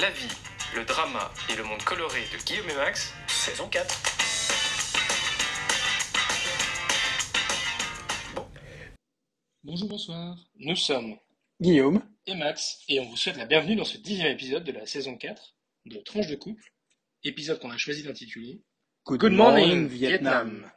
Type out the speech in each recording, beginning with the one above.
la vie, le drama et le monde coloré de Guillaume et Max, saison 4. Bonjour, bonsoir. Nous sommes Guillaume. et Max et on vous souhaite la bienvenue dans ce dixième épisode de la saison 4 de Tranche de couple, épisode qu'on a choisi d'intituler Good, morning, Vietnam.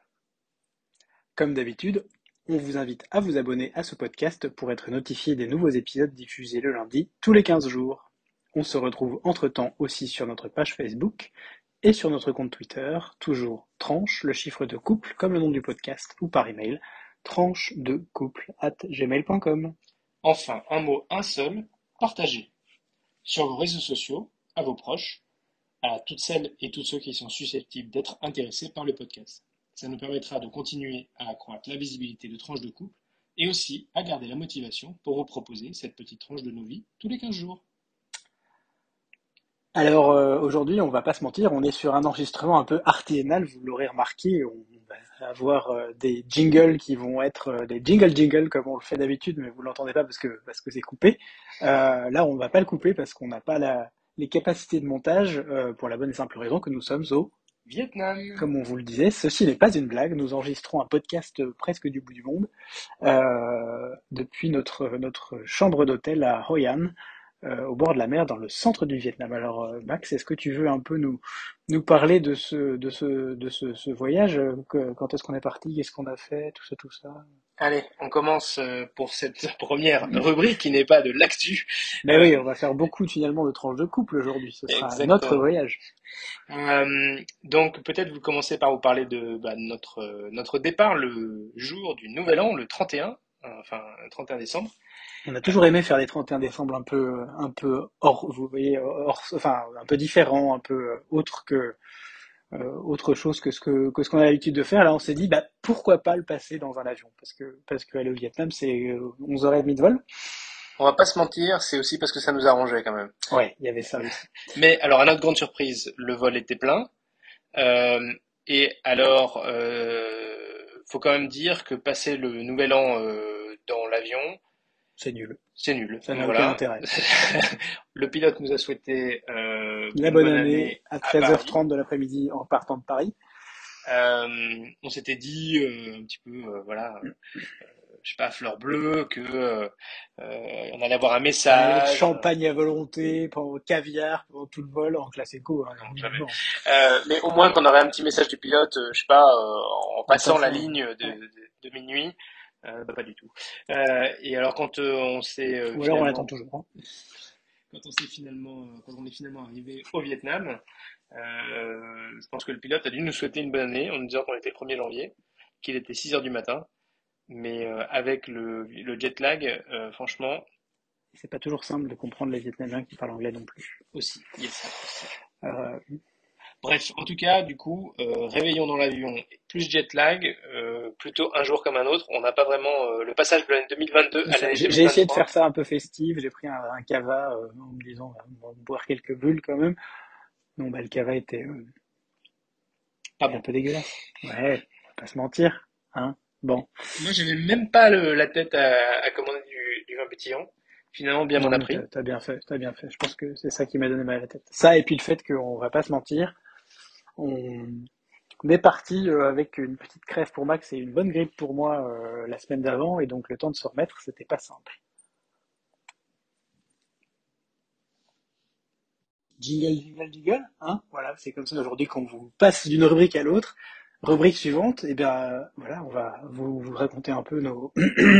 Comme d'habitude, on vous invite à vous abonner à ce podcast pour être notifié des nouveaux épisodes diffusés le lundi tous les 15 jours. On se retrouve entre-temps aussi sur notre page Facebook et sur notre compte Twitter, toujours tranche, le chiffre de couple comme le nom du podcast ou par email, tranche de couple at gmail.com. Enfin, un mot, un seul, partagez. Sur vos réseaux sociaux, à vos proches, à toutes celles et tous ceux qui sont susceptibles d'être intéressés par le podcast. Ça nous permettra de continuer à accroître la visibilité de tranches de couple et aussi à garder la motivation pour vous proposer cette petite tranche de nos vies tous les 15 jours. Alors euh, aujourd'hui, on va pas se mentir, on est sur un enregistrement un peu artisanal, vous l'aurez remarqué, on va avoir euh, des jingles qui vont être euh, des jingle jingles comme on le fait d'habitude, mais vous l'entendez pas parce que parce que c'est coupé. Euh, là, on va pas le couper parce qu'on n'a pas la, les capacités de montage euh, pour la bonne et simple raison que nous sommes au Vietnam comme on vous le disait, ceci n'est pas une blague. Nous enregistrons un podcast presque du bout du monde euh, depuis notre notre chambre d'hôtel à Hoi An, euh, au bord de la mer, dans le centre du Vietnam. Alors, euh, Max, est-ce que tu veux un peu nous nous parler de ce de ce de ce, ce voyage euh, que- Quand est-ce qu'on est parti Qu'est-ce qu'on a fait Tout ça, tout ça? Allez, on commence euh, pour cette première rubrique qui n'est pas de l'actu. Mais oui, on va faire beaucoup finalement de tranches de couple aujourd'hui. Ce sera Exactement. notre voyage. Euh, donc peut-être vous commencez par vous parler de bah, notre, notre départ le jour du Nouvel An, le 31, euh, enfin le 31 décembre. On a toujours aimé faire des 31 décembre un peu, un peu hors, vous voyez, hors, enfin, un peu différent, un peu euh, autre que, euh, autre chose que ce que, que ce qu'on a l'habitude de faire. Là, on s'est dit, bah, pourquoi pas le passer dans un avion? Parce que, parce que aller au Vietnam, c'est euh, 11h30 de vol. On va pas se mentir, c'est aussi parce que ça nous arrangeait quand même. Ouais, il y avait ça aussi. Mais alors à notre grande surprise, le vol était plein. Euh, et alors, euh, faut quand même dire que passer le Nouvel An euh, dans l'avion, C'est nul. c'est nul. Ça n'a Voilà. aucun intérêt. le pilote nous a souhaité euh, La une bonne année à Paris. 13h30 de l'après-midi en partant de Paris. Euh, on s'était dit euh, un petit peu, euh, voilà, je sais pas, fleur bleue, que on allait avoir un message. champagne à volonté, pendant caviar, pendant tout le vol, en classe éco. hein, Non, mais au moins qu'on aurait un petit message du pilote, je sais pas, en passant la ligne de, ouais. de, de minuit. Euh, bah, pas du tout. Euh, et alors quand euh, on s'est euh, Ou alors on l'attend toujours. hein. quand on s'est finalement, euh, quand on est finalement arrivé au Vietnam, euh, je pense que le pilote a dû nous souhaiter une bonne année en nous disant qu'on était le 1er janvier, qu'il était 6 heures du matin. Mais euh, avec le, le jet lag, euh, franchement, C'est pas toujours simple de comprendre les Vietnamiens qui parlent anglais non plus. aussi, il y a ça aussi. Euh, Bref, en tout cas, du coup, euh, réveillon dans l'avion, plus jet lag, euh, plutôt un jour comme un autre. On n'a pas vraiment euh, le passage de l'année 2022 à l'année J'ai essayé de 2023. faire ça un peu festif, j'ai pris un, un cava euh, en me disant bah, on va boire quelques bulles quand même. Non, bah le cava était Pas un bon. peu dégueulasse. Ouais, on va pas se mentir, hein. Bon. Moi, j'avais même pas le- la tête à, à commander du, du vin pétillant. Finalement, bien m'en a pris. T'as bien fait, t'as bien fait. Je pense que c'est ça qui m'a donné mal à la tête. Ça et puis le fait qu'on va pas se mentir, on, on est parti euh, avec une petite crève pour Max et une bonne grippe pour moi euh, la semaine d'avant et donc le temps de se remettre, c'était pas simple. Jingle, jingle, jingle, hein? Voilà, c'est comme ça aujourd'hui qu'on vous passe d'une rubrique à l'autre. Rubrique suivante, et bien euh, voilà, on va vous, vous raconter un peu nos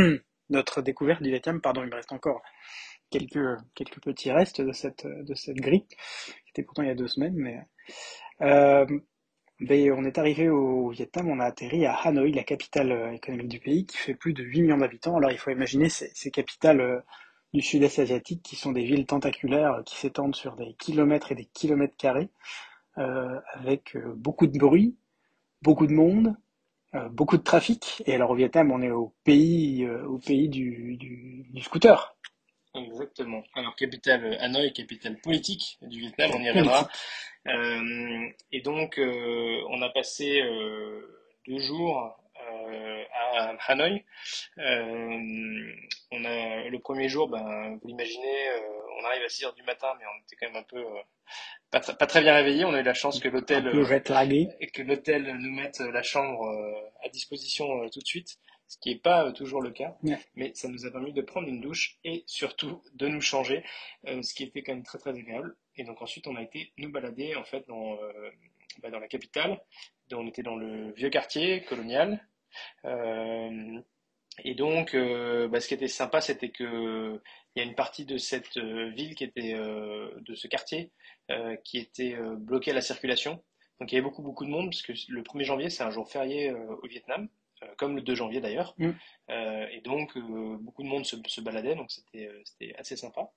notre découverte du Vietnam. Pardon, il me reste encore quelques quelques petits restes de cette de cette grippe, qui était pourtant il y a deux semaines, mais euh, ben, on est arrivé au Vietnam, on a atterri à Hanoï, la capitale euh, économique du pays, qui fait plus de 8 millions d'habitants. Alors il faut imaginer ces, ces capitales euh, du sud-est asiatique qui sont des villes tentaculaires qui s'étendent sur des kilomètres et des kilomètres carrés, euh, avec beaucoup de bruit, beaucoup de monde, euh, beaucoup de trafic. Et alors au Vietnam, on est au pays, euh, au pays du, du, du scooter. Exactement. Alors, capitale Hanoï, capitale politique du Vietnam, on y reviendra. Euh, et donc, euh, on a passé euh, deux jours euh, à Hanoï. Euh, on a le premier jour, ben, vous l'imaginez, euh, on arrive à 6 heures du matin, mais on était quand même un peu euh, pas, pas, très bien réveillé. On a eu la chance que l'hôtel que l'hôtel nous mette la chambre à disposition tout de suite, ce qui n'est pas toujours le cas. Mais ça nous a permis de prendre une douche et surtout de nous changer, ce qui était quand même très très agréable. Et donc ensuite, on a été nous balader en fait dans bah, dans la capitale. On était dans le vieux quartier colonial. Euh, et donc, euh, bah, ce qui était sympa, c'était que il y a une partie de cette euh, ville qui était de ce quartier qui était bloquée à la circulation. Donc il y avait beaucoup beaucoup de monde parce que le 1er janvier c'est un jour férié au Vietnam, comme le 2 janvier d'ailleurs. Mm. et donc beaucoup de monde se, se baladait, donc c'était assez sympa.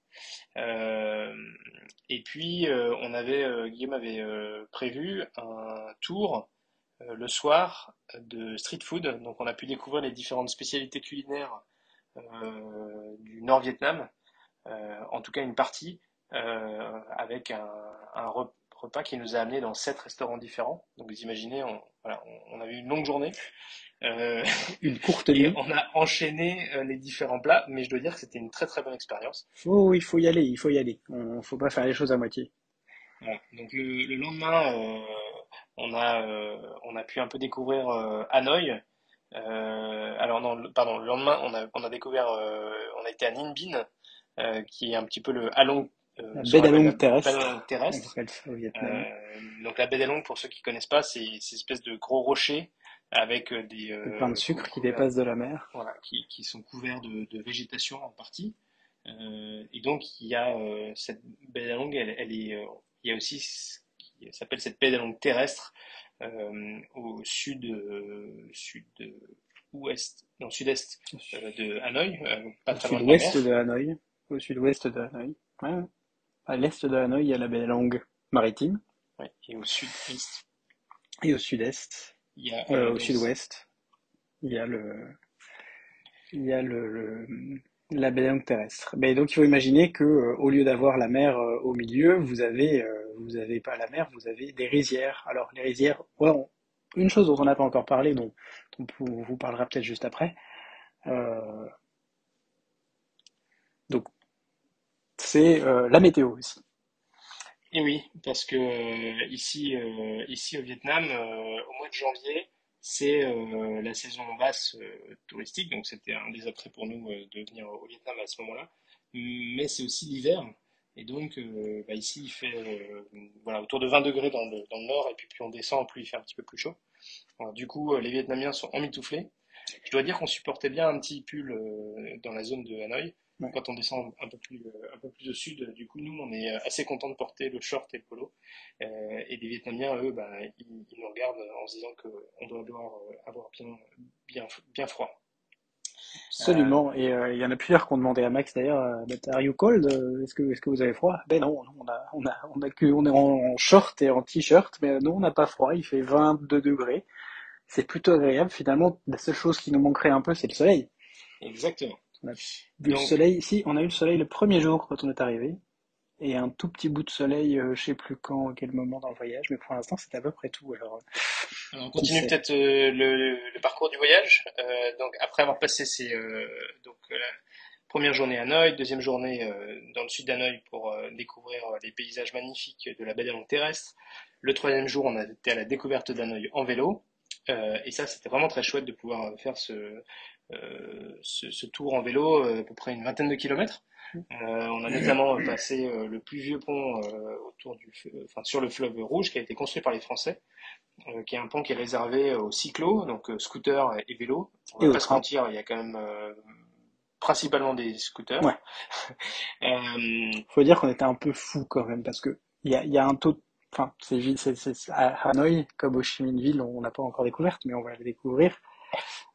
et puis on avait Guillaume avait prévu un tour euh, le soir de street food. Donc on a pu découvrir les différentes spécialités culinaires euh, du Nord Vietnam, euh, en tout cas une partie, avec un, repas qui nous a amené dans sept restaurants différents. Donc vous imaginez, on, voilà, on, avait une longue journée. une courte nuit. On a enchaîné les différents plats, mais je dois dire que c'était une très très bonne expérience. Oh, il faut y aller, il faut y aller. On faut pas faire les choses à moitié. Donc le, le lendemain, on a, euh, on a pu un peu découvrir euh, Hanoï. Euh, alors non, pardon, le lendemain, on a, on a découvert, on a été à Ninh Binh, qui est un petit peu le Halong la baie d'Along terrestre. terrestre. donc la baie d'Along, pour ceux qui connaissent pas, c'est ces espèce de gros rochers avec des, euh, pains de sucre qui dépassent de la mer. Voilà, qui, qui sont couverts de, de, végétation en partie. Euh, et donc il y a cette baie d'Along, elle, elle, est, il y a aussi s'appelle cette pédalongue terrestre euh, au sud, euh, sud ouest, non sud-est euh, de Hanoï, pas très loin de, de Hanoï, au sud-ouest de Hanoï. Ouais. À l'est de Hanoï, il y a la baie longue maritime. Ouais. Et au sud-est. Et au sud-est. Il y a, euh, au sud-ouest, il y a le, il y a le, le la baie terrestre. Mais donc il faut imaginer que euh, au lieu d'avoir la mer euh, au milieu, vous avez euh, vous avez pas la mer, vous avez des rizières. Alors les rizières, ouais, une chose dont on n'a pas encore parlé, dont, on vous parlera peut-être juste après. donc c'est la météo aussi. Et oui, parce que ici ici au Vietnam, au mois de janvier, c'est euh, la saison basse euh, touristique, donc c'était un des attraits pour nous euh, de venir au Vietnam à ce moment-là. Mais c'est aussi l'hiver, et donc bah, ici il fait voilà, autour de 20 degrés dans le, dans le, nord, et puis plus on descend, plus il fait un petit peu plus chaud. du coup, les Vietnamiens sont emmitouflés. Je dois dire qu'on supportait bien un petit pull dans la zone de Hanoï. Quand on descend un peu plus euh, un peu plus au sud, du coup nous on est assez content de porter le short et le polo. Euh, et les Vietnamiens eux, bah, ils, nous regardent en se disant qu'on doit devoir euh, avoir bien bien bien froid. Absolument. Et il y en a plusieurs qui ont demandé à Max d'ailleurs, Are you cold? Est-ce que, est-ce que vous avez froid Ben non, on a, on a, on a que, on est en short et en t-shirt, mais non, on n'a pas froid. Il fait 22 degrés. C'est plutôt agréable. Finalement, la seule chose qui nous manquerait un peu, c'est le soleil. Exactement. On a vu le soleil. ici. on a eu le soleil le premier jour quand on est arrivé. Et un tout petit bout de soleil, euh, je sais plus quand, quel moment dans le voyage, mais pour l'instant c'est à peu près tout. Alors, euh, on continue peut-être euh, le, parcours du voyage. donc après avoir passé ces donc la première journée à Hanoï, deuxième journée dans le sud d'Hanoï pour découvrir les paysages magnifiques de la baie des Langues terrestres. Le troisième jour, on a été à la découverte d'Hanoï en vélo. Et ça, c'était vraiment très chouette de pouvoir faire ce, euh, ce, tour en vélo, euh, à peu près une vingtaine de kilomètres. Euh, on a notamment passé le plus vieux pont autour du, enfin, sur le fleuve Rouge qui a été construit par les Français, qui est un pont qui est réservé aux cyclos, donc scooters et, vélos. On va pas se mentir, il y a quand même principalement des scooters. Ouais. Faut dire qu'on était un peu fou quand même parce que il y a, y a, un taux, enfin c'est à Hanoï comme au Chi Minh Ville, on n'a pas encore découvert, mais on va le découvrir.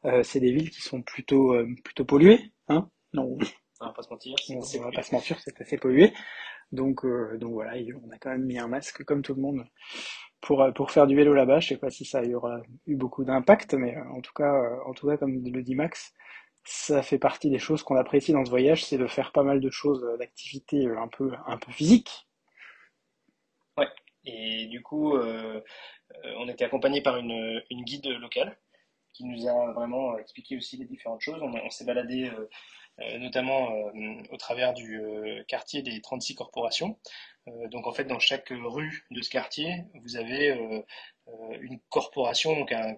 Euh, c'est des villes qui sont plutôt euh, plutôt polluées, hein Non. On va pas se mentir. On, va pas se mentir, c'est assez pollué. Donc euh, donc voilà, on a quand même mis un masque comme tout le monde pour pour faire du vélo là-bas. Je sais pas si ça y aura eu beaucoup d'impact, mais en tout cas en tout cas comme le dit Max, ça fait partie des choses qu'on apprécie dans ce voyage, c'est de faire pas mal de choses, d'activités un peu un peu physiques. Et du coup, euh, on était accompagné par une, une guide locale qui nous a vraiment expliqué aussi les différentes choses. On, s'est baladé euh, notamment au travers du quartier des 36 corporations. donc en fait, dans chaque rue de ce quartier, vous avez une corporation, donc un,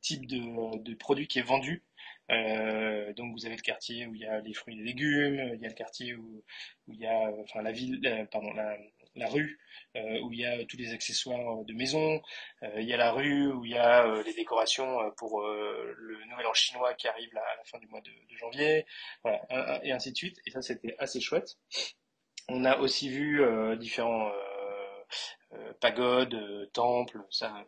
type de, de, produit qui est vendu euh, donc vous avez le quartier où il y a les fruits et légumes, il y a le quartier où, où il y a, enfin la ville, euh, pardon, la, la rue euh, où il y a tous les accessoires de maison, euh, il y a la rue où il y a euh, les décorations pour le Nouvel An chinois qui arrive à la fin du mois de, janvier, voilà, et ainsi de suite. Et ça c'était assez chouette. On a aussi vu différents pagodes, temples, ça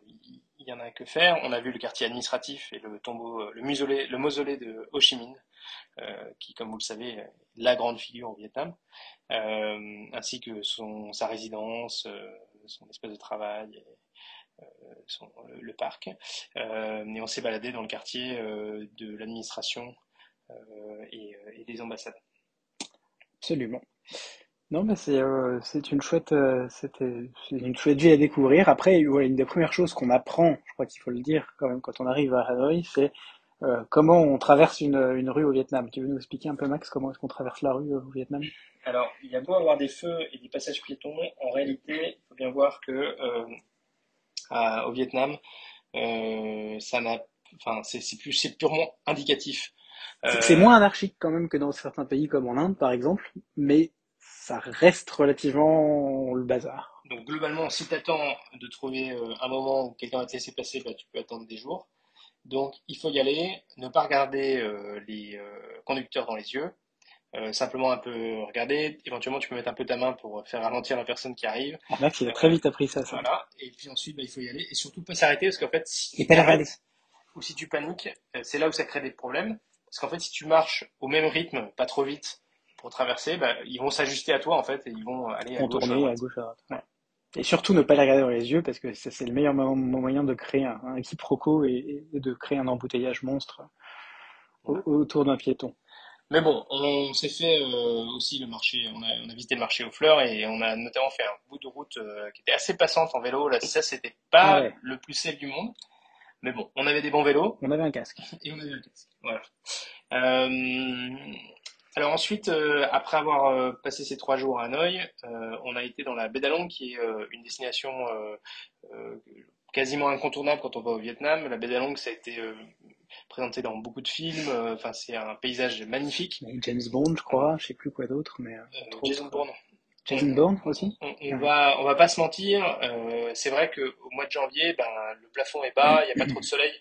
il y en a que faire. On a vu le quartier administratif et le tombeau, euh, le mausolée, de Ho Chi Minh, euh, qui, comme vous le savez, est la grande figure au Vietnam, euh, ainsi que son, sa résidence, son espace de travail, son, le, parc. et on s'est baladé dans le quartier de l'administration et, des ambassades. Absolument. Non, mais c'est euh, une chouette euh, une chouette vie à découvrir. Après, une des premières choses qu'on apprend, je crois qu'il faut le dire quand même quand on arrive à Hanoi, c'est euh, comment on traverse une, une rue au Vietnam? Tu veux nous expliquer un peu Max comment est-ce qu'on traverse la rue au Vietnam? Alors, il y a beau avoir des feux et des passages piétons, en réalité, il faut bien voir que à, au Vietnam, ça n'a, enfin, c'est plus c'est purement indicatif. C'est moins anarchique quand même que dans certains pays comme en Inde, par exemple, mais ça reste relativement le bazar. Donc globalement, si tu attends de trouver euh, un moment où quelqu'un va te laisser passer, bah, tu peux attendre des jours. Donc il faut y aller, ne pas regarder euh, les euh, conducteurs dans les yeux, simplement un peu regarder. Éventuellement, tu peux mettre un peu ta main pour faire ralentir la personne qui arrive. Ah, Max, il a très vite appris ça. ça. Voilà. Et puis ensuite, bah, il faut y aller et surtout pas s'arrêter parce qu'en fait, si tu ou si tu paniques, c'est là où ça crée des problèmes. Parce qu'en fait, si tu marches au même rythme, pas trop vite, pour traverser, bah, ils vont s'ajuster à toi en fait et ils vont aller à gauche, à, gauche à droite. Et surtout ne pas les regarder dans les yeux parce que c'est le meilleur moyen de créer un, un quiproquo et, de créer un embouteillage monstre autour d'un piéton. Mais bon, on s'est fait euh, aussi le marché, on a, on a, visité le marché aux fleurs et on a notamment fait un bout de route euh, qui était assez passante en vélo. Là, ça, c'était pas le plus safe du monde. Mais bon, on avait des bons vélos. On avait un casque. Et on avait un casque. Voilà. Euh, alors ensuite, euh, après avoir euh, passé ces trois jours à Hanoï, euh, on a été dans la baie d'Along, qui est une destination quasiment incontournable quand on va au Vietnam. La baie d'Along, ça a été présenté dans beaucoup de films. Enfin, c'est un paysage magnifique. James Bond, je crois. Je sais plus quoi d'autre, mais Jason Bourne. Jason Bourne aussi? On, va, on va pas se mentir. c'est vrai que au mois de janvier, ben, le plafond est bas, il n'y a pas trop de soleil.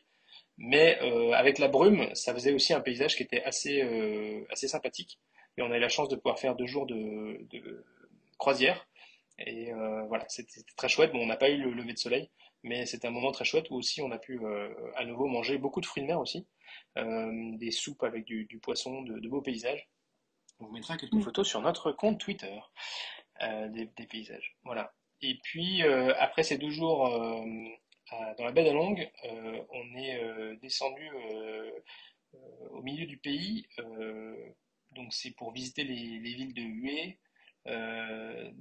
Mais euh, avec la brume, ça faisait aussi un paysage qui était assez, euh, assez sympathique. Et on a eu la chance de pouvoir faire deux jours de, de croisière. Et euh, voilà, c'était très chouette. Bon, on n'a pas eu le lever de soleil, mais c'était un moment très chouette où aussi on a pu euh, à nouveau manger beaucoup de fruits de mer aussi, euh, des soupes avec du, du poisson, de, de, beaux paysages. On vous mettra quelques mm. photos sur notre compte Twitter des, des, paysages. Voilà. Et puis après ces deux jours dans la baie d'Along, euh, on est euh, descendu euh, au milieu du pays. donc c'est pour visiter les, villes de Hue,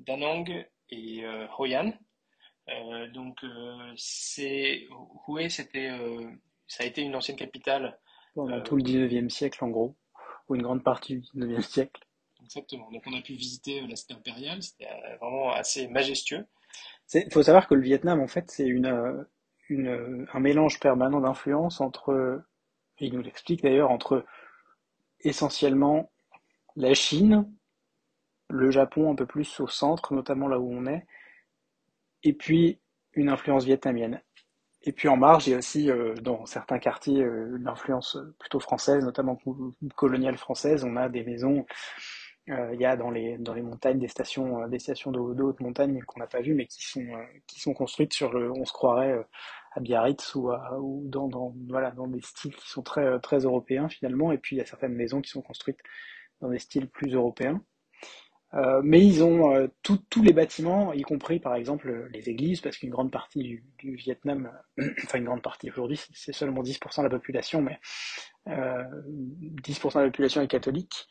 Danang et Hoi An. donc c'est Hue, c'était ça a été une ancienne capitale pendant tout le 19e siècle en gros, ou une grande partie du 19e siècle. Exactement. Donc on a pu visiter la cité impériale, c'était vraiment assez majestueux. Il faut savoir que le Vietnam, en fait, c'est une, un mélange permanent d'influences entre, il nous l'explique d'ailleurs, entre essentiellement la Chine, le Japon un peu plus au centre, notamment là où on est, et puis une influence vietnamienne. Et puis en marge, il y a aussi euh, dans certains quartiers euh, une influence plutôt française, notamment coloniale française. On a des maisons il y a dans les, dans les montagnes des stations, euh, des stations de, haute montagne qu'on n'a pas vues, mais qui sont, euh, qui sont construites sur le, on se croirait à Biarritz ou, à, ou dans, dans, voilà, dans des styles qui sont très, très européens finalement. Et puis il y a certaines maisons qui sont construites dans des styles plus européens. Euh, mais ils ont euh, tous les bâtiments, y compris par exemple les églises, parce qu'une grande partie du, Vietnam, enfin une grande partie aujourd'hui, c'est seulement 10% de la population, mais euh, 10% de la population est catholique.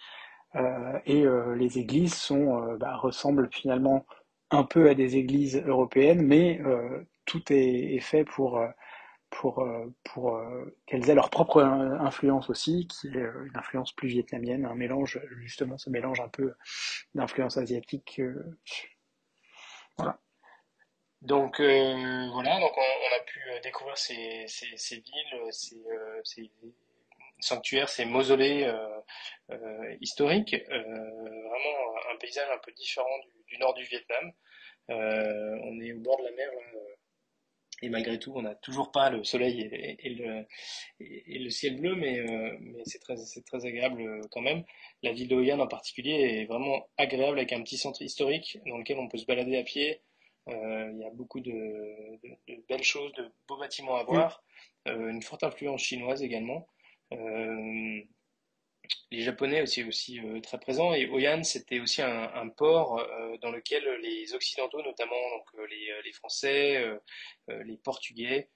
Euh, et euh, les églises euh, bah, ressemblent finalement un peu à des églises européennes, mais tout est, fait pour, pour, pour qu'elles aient leur propre influence aussi, qui est une influence plus vietnamienne, un mélange, justement, ce mélange un peu d'influence asiatique. voilà. Donc voilà, donc on, a pu découvrir ces, ces, ces villes, ces sanctuaires, ces mausolées historiques, vraiment un paysage un peu différent du, du nord du Vietnam. Euh, on est au bord de la mer et malgré tout, on n'a toujours pas le soleil et, le, et le, ciel bleu, mais, euh, mais c'est très, très agréable euh, quand même. La ville de Hoi en particulier est vraiment agréable avec un petit centre historique dans lequel on peut se balader à pied. il y a beaucoup de, de, belles choses, de beaux bâtiments à voir. une forte influence chinoise également les Japonais aussi aussi euh, très présents. Et Oyan c'était aussi un, port euh, dans lequel les Occidentaux notamment donc euh, les, les Français, les Portugais,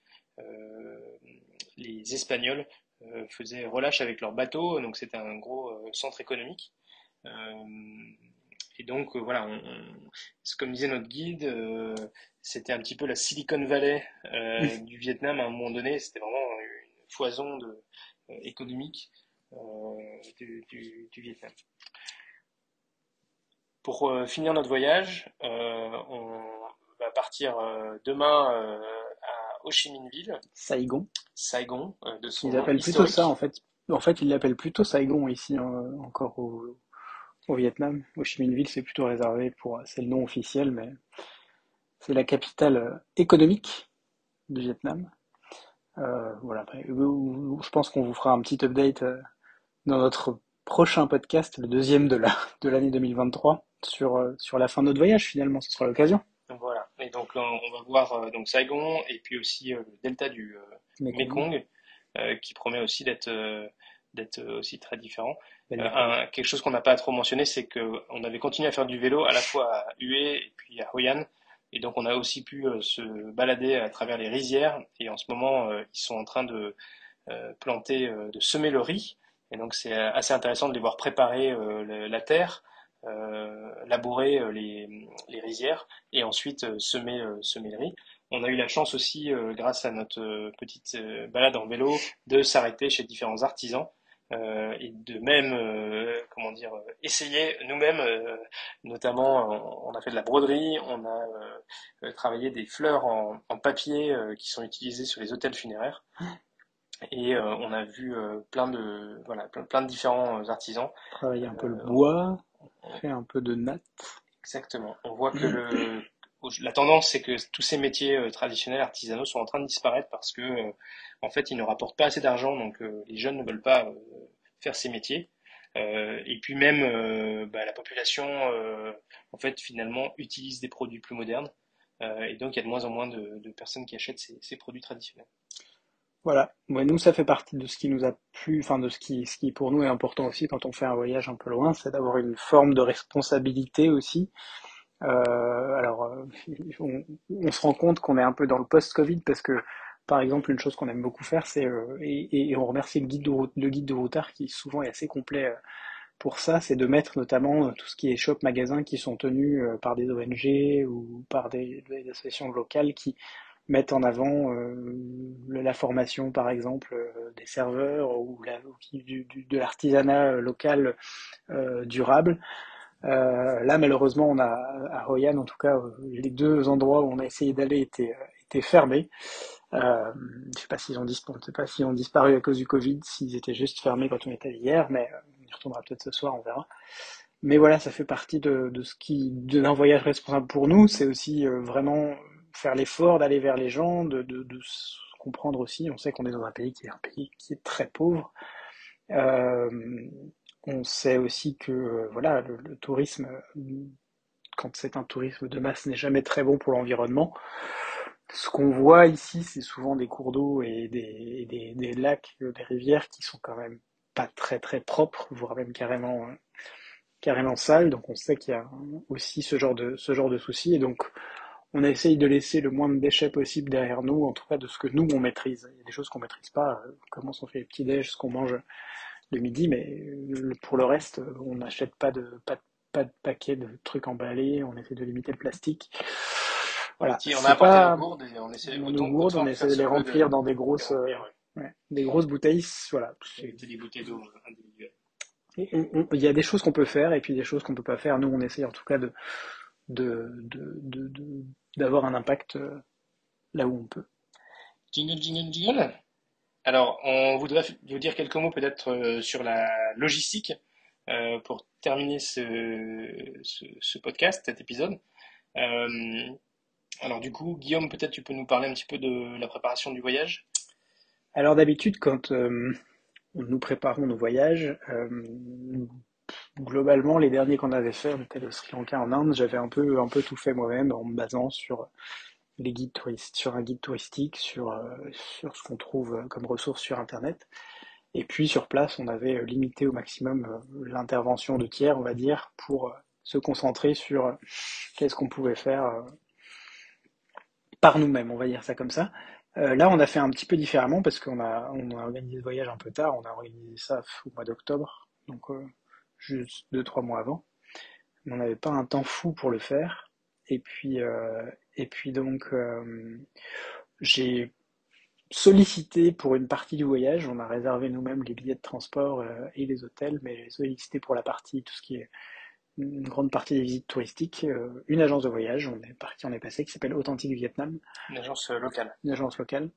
les Espagnols faisaient relâche avec leurs bateaux. Donc c'était un gros centre économique. Et donc voilà on, comme disait notre guide c'était un petit peu la Silicon Valley du Vietnam à un moment donné. C'était vraiment une foison de économique euh, du, Vietnam. Pour euh, finir notre voyage, euh, on va partir demain à Ho Chi Minh Ville. Saigon. Saigon, de son Ils appellent plutôt ça en fait. En fait, ils l'appellent plutôt Saigon ici encore au, au Vietnam. Ho Chi Minh Ville, c'est plutôt réservé pour, c'est le nom officiel, mais c'est la capitale économique du Vietnam. Voilà. Je pense qu'on vous fera un petit update dans notre prochain podcast, le deuxième de la de l'année 2023, sur euh, sur la fin de notre voyage finalement, ce sera l'occasion. Voilà. Et donc on va voir euh, donc Saigon et puis aussi euh, le delta du Mekong, qui promet aussi d'être d'être aussi très différent. quelque chose qu'on n'a pas trop mentionné, c'est que on avait continué à faire du vélo à la fois à Hue et puis à Hoi An. Et donc on a aussi pu se balader à travers les rizières. Et en ce moment, ils sont en train de planter, de semer le riz. Et donc c'est assez intéressant de les voir préparer euh, la terre, euh, labourer euh, les, les, rizières et ensuite semer, semer le riz. On a eu la chance aussi, grâce à notre petite balade en vélo, de s'arrêter chez différents artisans euh, et de même, euh, comment dire, essayer nous-mêmes, notamment, on a fait de la broderie, on a travaillé des fleurs en, en papier qui sont utilisées sur les hôtels funéraires. Et euh, on a vu euh, plein de voilà plein, de différents euh, artisans travailler un peu le bois, fait un peu de natte. Exactement. On voit que le, la tendance c'est que tous ces métiers traditionnels artisanaux sont en train de disparaître parce que en fait ils ne rapportent pas assez d'argent donc les jeunes ne veulent pas faire ces métiers. et puis même bah, la population en fait finalement utilise des produits plus modernes et donc il y a de moins en moins de, personnes qui achètent ces, ces produits traditionnels. Voilà. Ouais, nous, ça fait partie de ce qui nous a plu, enfin de ce qui, ce qui pour nous est important aussi quand on fait un voyage un peu loin, c'est d'avoir une forme de responsabilité aussi. Euh, alors, euh, on, on, se rend compte qu'on est un peu dans le post-Covid parce que, par exemple, une chose qu'on aime beaucoup faire, c'est euh, et, et, on remercie le guide de le guide de routard qui souvent est assez complet euh, pour ça, c'est de mettre notamment tout ce qui est shop magasins qui sont tenus par des ONG ou par des, associations locales qui mettent en avant euh, la formation, par exemple, euh, des serveurs ou, la, du, de l'artisanat local euh, durable. Là, malheureusement, on a à Royan, en tout cas, les deux endroits où on a essayé d'aller étaient, étaient fermés. Euh, je sais pas s'ils ont, sais pas s'ils ont disparu à cause du Covid, s'ils étaient juste fermés quand on était hier, mais on y retournera peut-être ce soir, on verra. Mais voilà, ça fait partie de, de ce qui d'un voyage responsable pour nous. C'est aussi vraiment faire l'effort d'aller vers les gens, de, de, de, comprendre aussi. On sait qu'on est dans un pays qui est un pays qui est très pauvre. Euh, on sait aussi que euh, voilà, le, tourisme, quand c'est un tourisme de masse, n'est jamais très bon pour l'environnement. Ce qu'on voit ici, c'est souvent des cours d'eau et des, des, lacs, des rivières qui sont quand même pas très très propres, voire même carrément carrément sales. Donc on sait qu'il y a aussi ce genre de ce genre de soucis. Et donc on essaye de laisser le moins de déchets possible derrière nous, en tout cas de ce que nous on maîtrise. Il y a des choses qu'on maîtrise pas, euh, comment on fait les petits déj, ce qu'on mange le midi, mais euh, pour le reste, on n'achète pas de pas, de paquets de trucs emballés, on essaie de limiter le plastique. Voilà. On a pas- nos gourdes et on essaie on essaie de les remplir de- dans des grosses, euh, remplir, ouais. ouais, des grosses bouteilles. Voilà. C'est- Des bouteilles d'eau individuelles. Et on- on- Il y a des choses qu'on peut faire et puis des choses qu'on peut pas faire. Nous, on essaie en tout cas de de de- de- de- d'avoir un impact euh, là où on peut. Jingle, jingle, jingle? Alors, on voudrait vous dire quelques mots peut-être euh, sur la logistique euh, pour terminer ce, podcast, cet épisode. Euh, alors du coup, Guillaume, peut-être tu peux nous parler un petit peu de la préparation du voyage? Alors d'habitude, quand nous préparons nos voyages, globalement, les derniers qu'on avait fait, on était le Sri Lanka en Inde, j'avais un peu, un peu tout fait moi-même en me basant sur les guides touristes, sur un guide touristique, sur, euh, sur ce qu'on trouve euh, comme ressources sur Internet. Et puis sur place, on avait euh, limité au maximum l'intervention de tiers, on va dire, pour se concentrer sur qu'est-ce qu'on pouvait faire par nous-mêmes, on va dire ça comme ça. Là, on a fait un petit peu différemment parce qu'on a, on a organisé le voyage un peu tard. On a organisé ça au mois d'octobre, donc juste deux, trois mois avant. On n'avait pas un temps fou pour le faire. Et puis, et puis donc, euh, j'ai sollicité pour une partie du voyage. On a réservé nous-mêmes les billets de transport euh, et les hôtels, mais j'ai sollicité pour la partie, tout ce qui est une grande partie des visites touristiques, euh, une agence de voyage. On est parti, on est passé, qui s'appelle Authentique Vietnam Une agence locale. une agence locale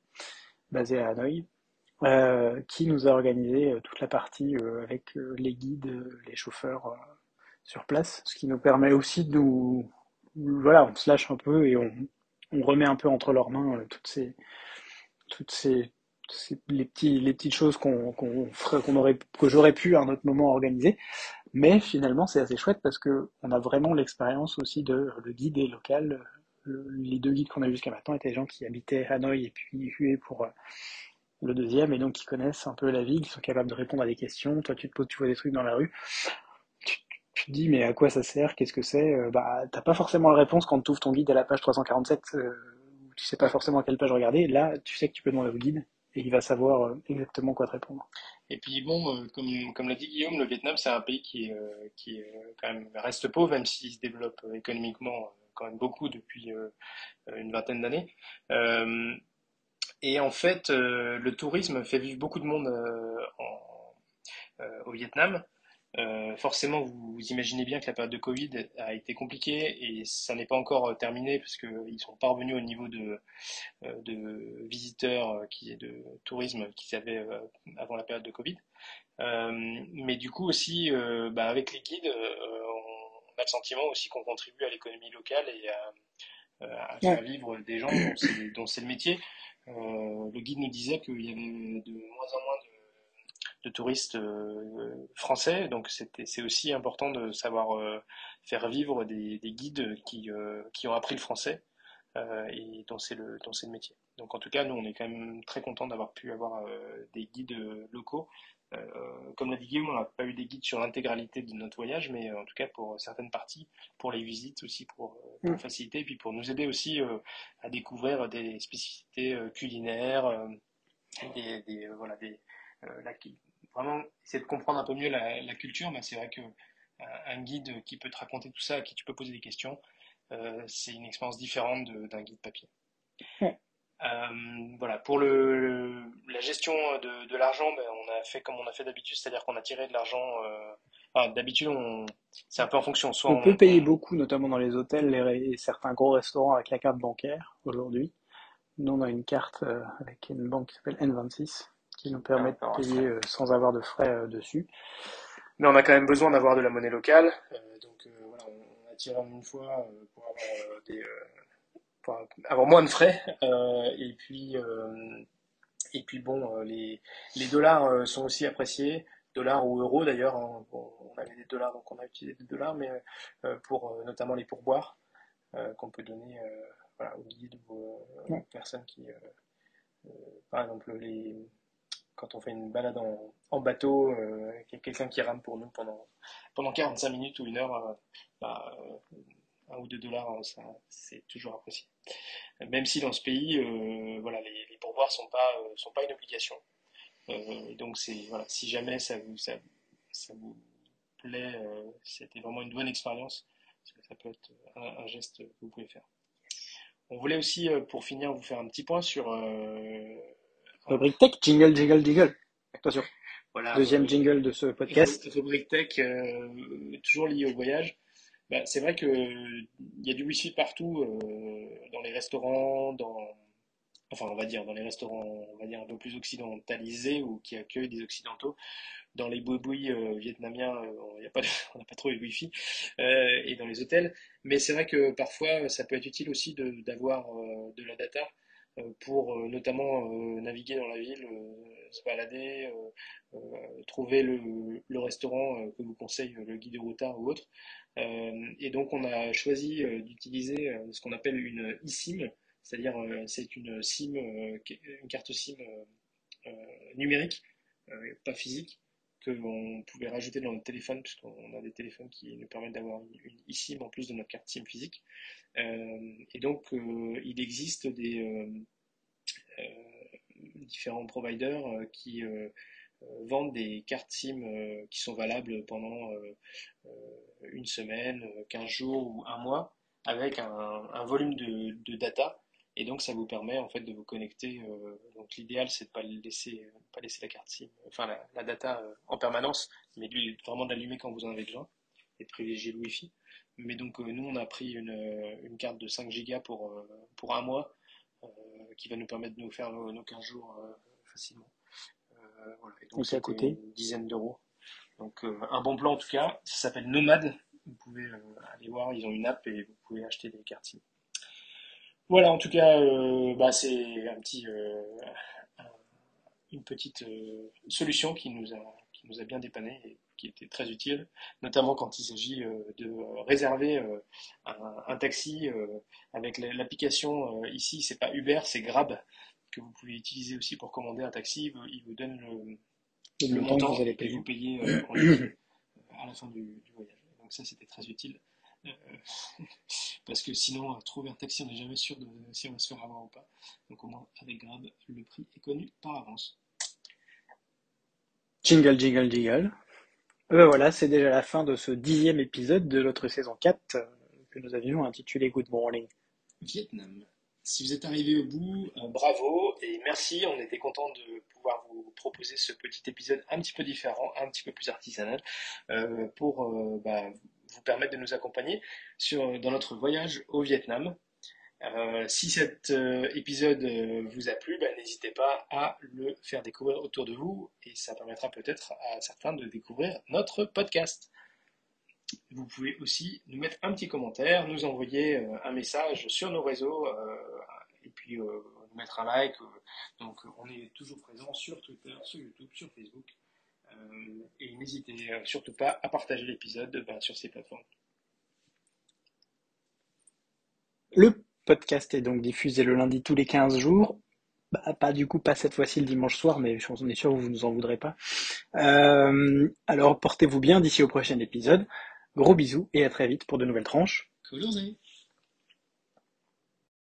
basée à Hanoï, euh, qui nous a organisé euh, toute la partie euh, avec les guides, les chauffeurs sur place, ce qui nous permet aussi de nous, voilà, on se lâche un peu et on, on remet un peu entre leurs mains euh, toutes ces, toutes ces, les petits, les petites choses qu'on qu'on aurait, que j'aurais pu à un autre moment organiser. Mais finalement, c'est assez chouette parce que on a vraiment l'expérience aussi de le guide est local. Le- les deux guides qu'on a jusqu'à maintenant étaient des gens qui habitaient Hanoï et puis Hue pour euh, le deuxième, et donc qui connaissent un peu la ville, qui sont capables de répondre à des questions. Toi, tu te poses, tu vois des trucs dans la rue, tu, te dis, mais à quoi ça sert? Qu'est-ce que c'est? Euh, Bah, t'as pas forcément la réponse quand tu ouvres ton guide à la page 347, euh, tu sais pas forcément à quelle page regarder. Là, tu sais que tu peux demander au guide, et il va savoir euh, exactement quoi te répondre. Et puis bon, euh, comme, comme l'a dit Guillaume, le Vietnam c'est un pays qui, qui quand même reste pauvre, même s'il se développe économiquement quand même beaucoup depuis une vingtaine d'années. Et en fait, le tourisme fait vivre beaucoup de monde au Vietnam. Euh, forcément, vous, vous imaginez bien que la période de Covid a été compliquée et ça n'est pas encore euh, terminé parce qu'ils sont pas revenus au niveau de, euh, de visiteurs euh, qui de tourisme qu'ils avaient euh, avant la période de Covid. Euh, mais du coup aussi, euh, bah, avec les guides, euh, on a le sentiment aussi qu'on contribue à l'économie locale et à, euh, à faire vivre des gens dont c'est, dont c'est le métier. Euh, le guide nous disait qu'il y avait de moins en moins de, touristes euh, français, donc c'est aussi important de savoir euh, faire vivre des, des guides qui, euh, qui ont appris le français et dont c'est le, le métier. Donc en tout cas, nous, on est quand même très content d'avoir pu avoir des guides locaux. Comme l'a dit Guillaume, on n'a pas eu des guides sur l'intégralité de notre voyage, mais en tout cas pour certaines parties, pour les visites aussi, pour, pour Mm. faciliter, et puis pour nous aider aussi à découvrir des spécificités culinaires, des, des, voilà, des, la- vraiment essayer de comprendre un peu mieux la, la culture, mais c'est vrai que un, un guide qui peut te raconter tout ça, à qui tu peux poser des questions, euh, c'est une expérience différente d'un guide papier. Ouais. Euh, voilà, pour le, le- la gestion de, de l'argent, ben, on a fait comme on a fait d'habitude, c'est-à-dire qu'on a tiré de l'argent. euh, enfin, d'habitude, c'est un peu en fonction. Soit On peut payer on- beaucoup, notamment dans les hôtels les et certains gros restaurants avec la carte bancaire aujourd'hui. Nous, on a une carte euh, avec une banque qui s'appelle N26 qui nous permet de payer euh, sans avoir de frais euh, dessus. Mais on a quand même besoin d'avoir de la monnaie locale. euh, donc voilà, on, a tiré en une fois pour avoir des, pour avoir moins de frais. et puis et puis bon, les les dollars sont aussi appréciés, dollars ou euros d'ailleurs. hein. Bon, on avait des dollars, donc on a utilisé des dollars, mais euh, pour euh, notamment les pourboires euh, qu'on peut donner voilà, aux guides ou aux Ouais. personnes qui, par exemple, les quand on fait une balade en, bateau, euh, quelqu'un qui rame pour nous pendant, pendant 45 minutes ou une heure, euh, bah, euh, un ou deux dollars, euh, c'est toujours apprécié. Même si dans ce pays, voilà, les, les pourboires sont pas, sont pas une obligation. Donc voilà, si jamais ça vous, ça, ça vous plaît, c'était vraiment une bonne expérience, ça peut être un, geste que vous pouvez faire. On voulait aussi, pour finir, vous faire un petit point sur. Rubrique tech, jingle, jingle, jingle. Attention. voilà, Deuxième euh, jingle de ce podcast. Rubrique tech, euh, toujours lié au voyage. Bah, c'est vrai que il y a du wifi partout, euh, dans les restaurants, dans, enfin on va dire dans les restaurants, on va dire un peu plus occidentalisés ou qui accueillent des occidentaux. Dans les boui euh, vietnamiens, on pas n'a pas trop de wifi et dans les hôtels. Mais c'est vrai que parfois ça peut être utile aussi de- d'avoir de la data pour euh, notamment euh, naviguer dans la ville, euh, se balader, euh, euh, trouver le, restaurant euh, que vous conseille le guide routard ou autre. Euh, et donc on a choisi euh, d'utiliser euh, ce qu'on appelle une eSIM, c'est-à-dire euh, c'est une SIM, euh, une carte SIM euh, euh, numérique, euh, pas physique, que on pouvait rajouter dans notre téléphone, puisqu'on a des téléphones qui nous permettent d'avoir une, eSIM en plus de notre carte SIM physique. Euh, et donc euh, il existe des euh, différents providers qui vendent des cartes SIM qui sont valables pendant une semaine, euh, 15 jours ou un mois, avec un, volume de data. Et donc ça vous permet en fait de vous connecter. euh, donc l'idéal c'est de pas laisser, pas laisser la carte SIM, enfin la, la data euh, en permanence, mais lui, vraiment d'allumer quand vous en avez besoin et de privilégier le Wi-Fi. Mais donc euh, nous on a pris une, euh, une carte de 5 Go pour, euh, pour un mois euh, qui va nous permettre de nous faire nos, nos 15 jours euh, facilement. Euh, voilà. Et donc ça coûté une dizaine d'euros. Donc euh, un bon plan en tout cas, ça s'appelle Nomad. Vous pouvez euh, aller voir, ils ont une app et vous pouvez acheter des cartes SIM. Voilà, en tout cas, euh, bah, c'est un petit, euh, un- une petite euh, solution qui nous a, qui nous a bien dépanné et qui était très utile, notamment quand il s'agit de réserver un, un taxi avec la- l'application ici, c'est pas Uber, c'est Grab que vous pouvez utiliser aussi pour commander un taxi. Il vous, donne le, montant que vous allez payer. vous à la fin du, du voyage. Donc ça, c'était très utile. Euh, parce que sinon, euh, trouver un taxi, on n'est jamais sûr de si on va se faire avoir ou pas. Donc au moins, avec Grab, le prix est connu par avance. Jingle, jingle, jingle. Euh, ben voilà, c'est déjà la fin de ce dixième épisode de notre saison 4 euh, que nous avions intitulé Good Morning. Vietnam. Si vous êtes arrivé au bout, euh, bravo et merci. On était content de pouvoir vous proposer ce petit épisode un petit peu différent, un petit peu plus artisanal, euh, pour euh, bah, vous permettre de nous accompagner sur, dans notre voyage au Vietnam. Euh, si cet euh, épisode euh, vous a plu, bah, n'hésitez pas à le faire découvrir autour de vous et ça permettra peut-être à certains de découvrir notre podcast. Vous pouvez aussi nous mettre un petit commentaire, nous envoyer un message sur nos réseaux et puis nous mettre un like. donc on est toujours présent sur Twitter, sur YouTube, sur Facebook. Euh, et n'hésitez euh, surtout pas à partager l'épisode bah, sur ces plateformes. Le podcast est donc diffusé le lundi tous les 15 jours. Bah, pas du coup, pas cette fois-ci le dimanche soir, mais on est sûr que vous ne nous en voudrez pas. Euh, alors portez-vous bien d'ici au prochain épisode. Gros bisous et à très vite pour de nouvelles tranches. Coloré